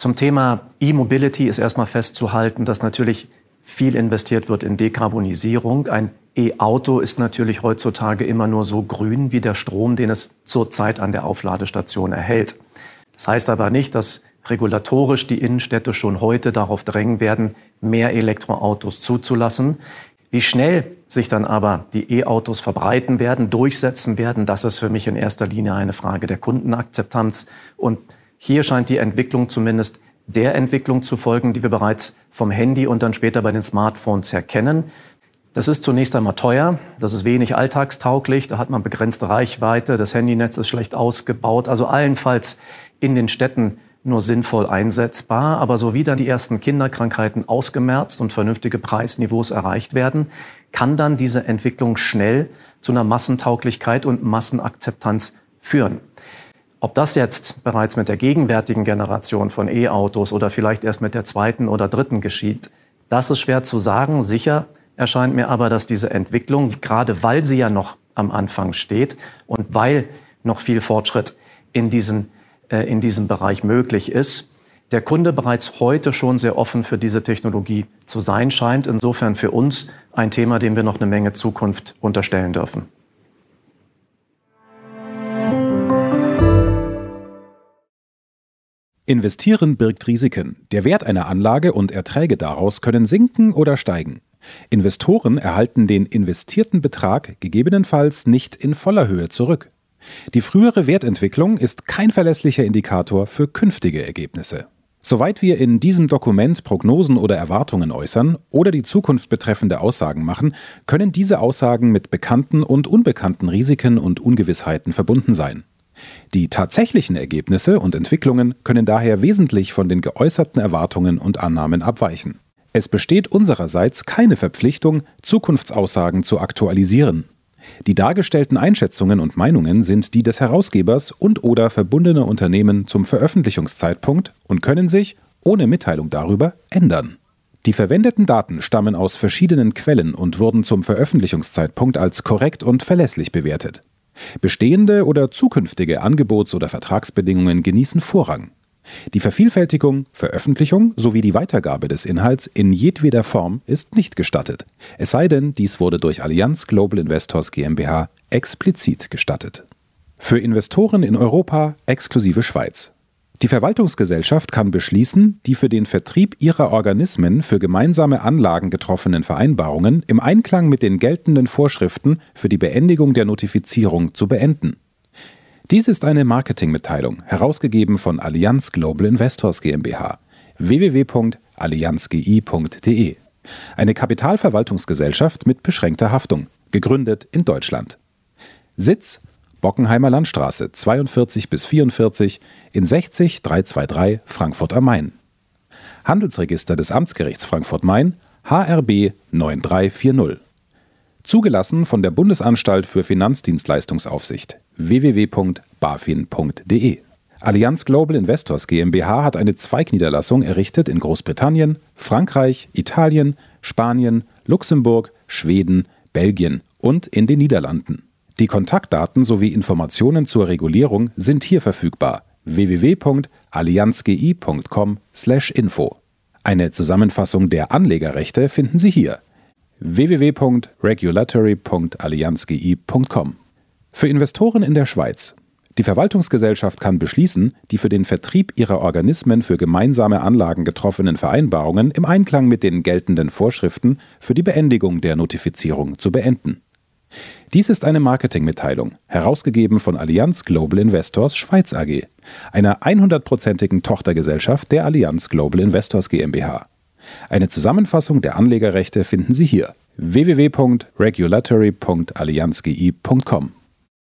Zum Thema E-Mobility ist erstmal festzuhalten, dass natürlich viel investiert wird in Dekarbonisierung. Ein E-Auto ist natürlich heutzutage immer nur so grün wie der Strom, den es zurzeit an der Aufladestation erhält. Das heißt aber nicht, dass regulatorisch die Innenstädte schon heute darauf drängen werden, mehr Elektroautos zuzulassen. Wie schnell sich dann aber die E-Autos verbreiten werden, durchsetzen werden, das ist für mich in erster Linie eine Frage der Kundenakzeptanz. Und hier scheint die Entwicklung zumindest der Entwicklung zu folgen, die wir bereits vom Handy und dann später bei den Smartphones erkennen. Das ist zunächst einmal teuer, das ist wenig alltagstauglich, da hat man begrenzte Reichweite, das Handynetz ist schlecht ausgebaut, also allenfalls in den Städten nur sinnvoll einsetzbar. Aber so wie dann die ersten Kinderkrankheiten ausgemerzt und vernünftige Preisniveaus erreicht werden, kann dann diese Entwicklung schnell zu einer Massentauglichkeit und Massenakzeptanz führen. Ob das jetzt bereits mit der gegenwärtigen Generation von E-Autos oder vielleicht erst mit der zweiten oder dritten geschieht, das ist schwer zu sagen. Sicher erscheint mir aber, dass diese Entwicklung, gerade weil sie ja noch am Anfang steht und weil noch viel Fortschritt in diesen äh, in diesem Bereich möglich ist. Der Kunde bereits heute schon sehr offen für diese Technologie zu sein scheint. Insofern für uns ein Thema, dem wir noch eine Menge Zukunft unterstellen dürfen. Investieren birgt Risiken. Der Wert einer Anlage und Erträge daraus können sinken oder steigen. Investoren erhalten den investierten Betrag gegebenenfalls nicht in voller Höhe zurück. Die frühere Wertentwicklung ist kein verlässlicher Indikator für künftige Ergebnisse. Soweit wir in diesem Dokument Prognosen oder Erwartungen äußern oder die Zukunft betreffende Aussagen machen, können diese Aussagen mit bekannten und unbekannten Risiken und Ungewissheiten verbunden sein. Die tatsächlichen Ergebnisse und Entwicklungen können daher wesentlich von den geäußerten Erwartungen und Annahmen abweichen. Es besteht unsererseits keine Verpflichtung, Zukunftsaussagen zu aktualisieren. Die dargestellten Einschätzungen und Meinungen sind die des Herausgebers und/oder verbundener Unternehmen zum Veröffentlichungszeitpunkt und können sich, ohne Mitteilung darüber, ändern. Die verwendeten Daten stammen aus verschiedenen Quellen und wurden zum Veröffentlichungszeitpunkt als korrekt und verlässlich bewertet. Bestehende oder zukünftige Angebots- oder Vertragsbedingungen genießen Vorrang. Die Vervielfältigung, Veröffentlichung sowie die Weitergabe des Inhalts in jedweder Form ist nicht gestattet, es sei denn, dies wurde durch Allianz Global Investors GmbH explizit gestattet. Für Investoren in Europa exklusive Schweiz. Die Verwaltungsgesellschaft kann beschließen, die für den Vertrieb ihrer Organismen für gemeinsame Anlagen getroffenen Vereinbarungen im Einklang mit den geltenden Vorschriften für die Beendigung der Notifizierung zu beenden. Dies ist eine Marketingmitteilung, herausgegeben von Allianz Global Investors GmbH. www.allianzgi.de. Eine Kapitalverwaltungsgesellschaft mit beschränkter Haftung, gegründet in Deutschland. Sitz Bockenheimer Landstraße 42 bis 44 in 60 323 Frankfurt am Main. Handelsregister des Amtsgerichts Frankfurt-Main HRB 9340. Zugelassen von der Bundesanstalt für Finanzdienstleistungsaufsicht www.bafin.de. Allianz Global Investors GmbH hat eine Zweigniederlassung errichtet in Großbritannien, Frankreich, Italien, Spanien, Luxemburg, Schweden, Belgien und in den Niederlanden. Die Kontaktdaten sowie Informationen zur Regulierung sind hier verfügbar www.allianzgi.com/info. Eine Zusammenfassung der Anlegerrechte finden Sie hier www.regulatory.allianzgi.com. Für Investoren in der Schweiz. Die Verwaltungsgesellschaft kann beschließen, die für den Vertrieb ihrer Organismen für gemeinsame Anlagen getroffenen Vereinbarungen im Einklang mit den geltenden Vorschriften für die Beendigung der Notifizierung zu beenden. Dies ist eine Marketingmitteilung, herausgegeben von Allianz Global Investors Schweiz AG, einer 100%igen Tochtergesellschaft der Allianz Global Investors GmbH. Eine Zusammenfassung der Anlegerrechte finden Sie hier www.regulatory.allianzgi.com.